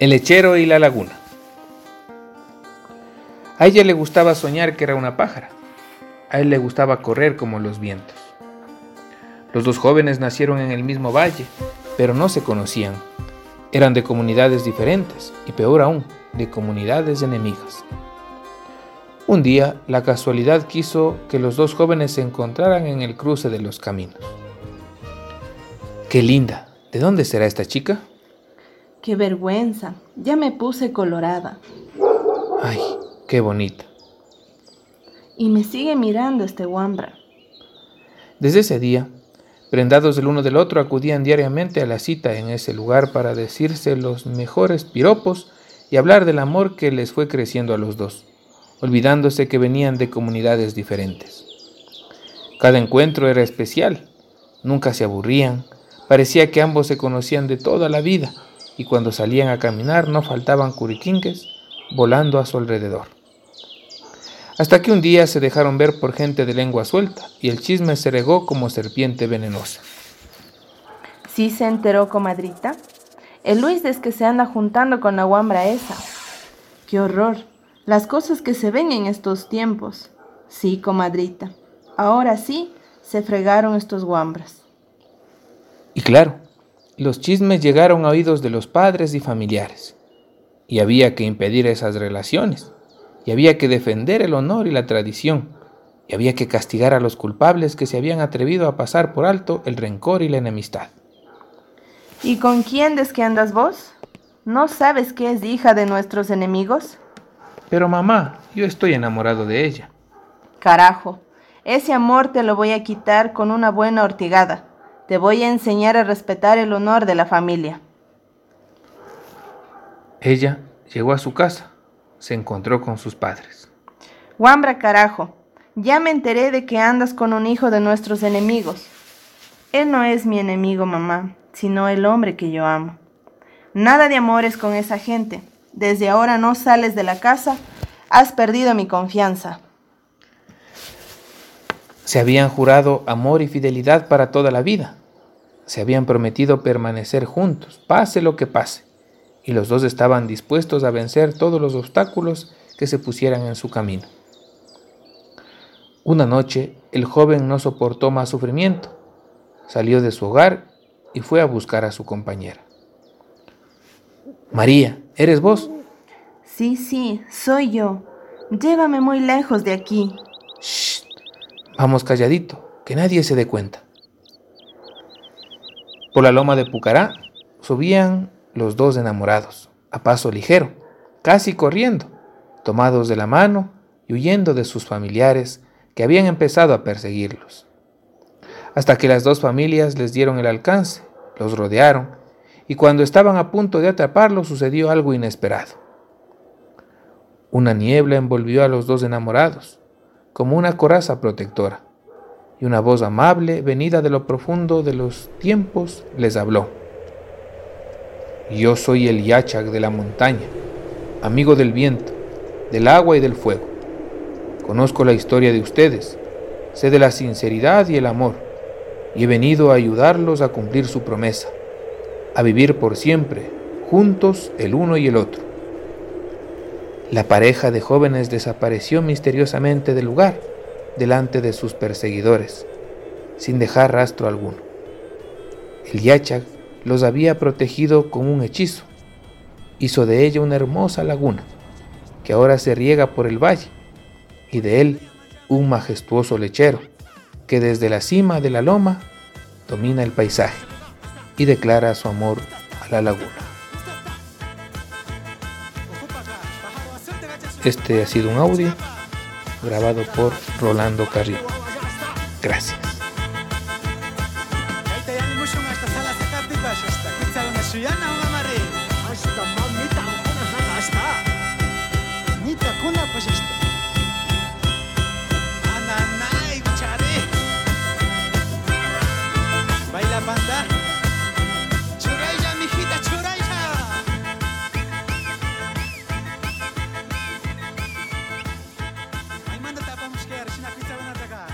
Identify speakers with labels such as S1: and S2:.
S1: El lechero y la laguna. A ella le gustaba soñar que era una pájara. A él le gustaba correr como los vientos. Los dos jóvenes nacieron en el mismo valle, pero no se conocían. Eran de comunidades diferentes y peor aún, de comunidades enemigas. Un día, la casualidad quiso que los dos jóvenes se encontraran en el cruce de los caminos. ¡Qué linda! ¿De dónde será esta chica?
S2: ¡Qué vergüenza! Ya me puse colorada.
S1: ¡Ay, qué bonita!
S2: Y me sigue mirando este guambra.
S1: Desde ese día, prendados el uno del otro, acudían diariamente a la cita en ese lugar para decirse los mejores piropos y hablar del amor que les fue creciendo a los dos olvidándose que venían de comunidades diferentes. Cada encuentro era especial, nunca se aburrían, parecía que ambos se conocían de toda la vida y cuando salían a caminar no faltaban curiquinques volando a su alrededor. Hasta que un día se dejaron ver por gente de lengua suelta y el chisme se regó como serpiente venenosa.
S2: ¿Sí se enteró, comadrita? El Luis es que se anda juntando con la guambra esa. ¡Qué horror! las cosas que se ven en estos tiempos. Sí, comadrita, ahora sí se fregaron estos guambras.
S1: Y claro, los chismes llegaron a oídos de los padres y familiares. Y había que impedir esas relaciones. Y había que defender el honor y la tradición. Y había que castigar a los culpables que se habían atrevido a pasar por alto el rencor y la enemistad.
S2: ¿Y con quién es que andas vos? ¿No sabes que es hija de nuestros enemigos?
S1: Pero mamá, yo estoy enamorado de ella.
S2: Carajo, ese amor te lo voy a quitar con una buena ortigada. Te voy a enseñar a respetar el honor de la familia.
S1: Ella llegó a su casa, se encontró con sus padres.
S2: Guambra, carajo, ya me enteré de que andas con un hijo de nuestros enemigos. Él no es mi enemigo, mamá, sino el hombre que yo amo. Nada de amores con esa gente. Desde ahora no sales de la casa, has perdido mi confianza.
S1: Se habían jurado amor y fidelidad para toda la vida. Se habían prometido permanecer juntos, pase lo que pase. Y los dos estaban dispuestos a vencer todos los obstáculos que se pusieran en su camino. Una noche el joven no soportó más sufrimiento, salió de su hogar y fue a buscar a su compañera. María, ¿eres vos?
S2: Sí, sí, soy yo. Llévame muy lejos de aquí.
S1: Shh. Vamos calladito, que nadie se dé cuenta. Por la loma de Pucará subían los dos enamorados, a paso ligero, casi corriendo, tomados de la mano y huyendo de sus familiares que habían empezado a perseguirlos. Hasta que las dos familias les dieron el alcance, los rodearon y cuando estaban a punto de atraparlo sucedió algo inesperado. Una niebla envolvió a los dos enamorados, como una coraza protectora, y una voz amable, venida de lo profundo de los tiempos, les habló. Yo soy el Yachak de la montaña, amigo del viento, del agua y del fuego. Conozco la historia de ustedes, sé de la sinceridad y el amor, y he venido a ayudarlos a cumplir su promesa a vivir por siempre, juntos el uno y el otro. La pareja de jóvenes desapareció misteriosamente del lugar, delante de sus perseguidores, sin dejar rastro alguno. El Yachag los había protegido con un hechizo. Hizo de ella una hermosa laguna, que ahora se riega por el valle, y de él un majestuoso lechero, que desde la cima de la loma domina el paisaje y declara su amor a la laguna. Este ha sido un audio grabado por Rolando Carrillo. Gracias.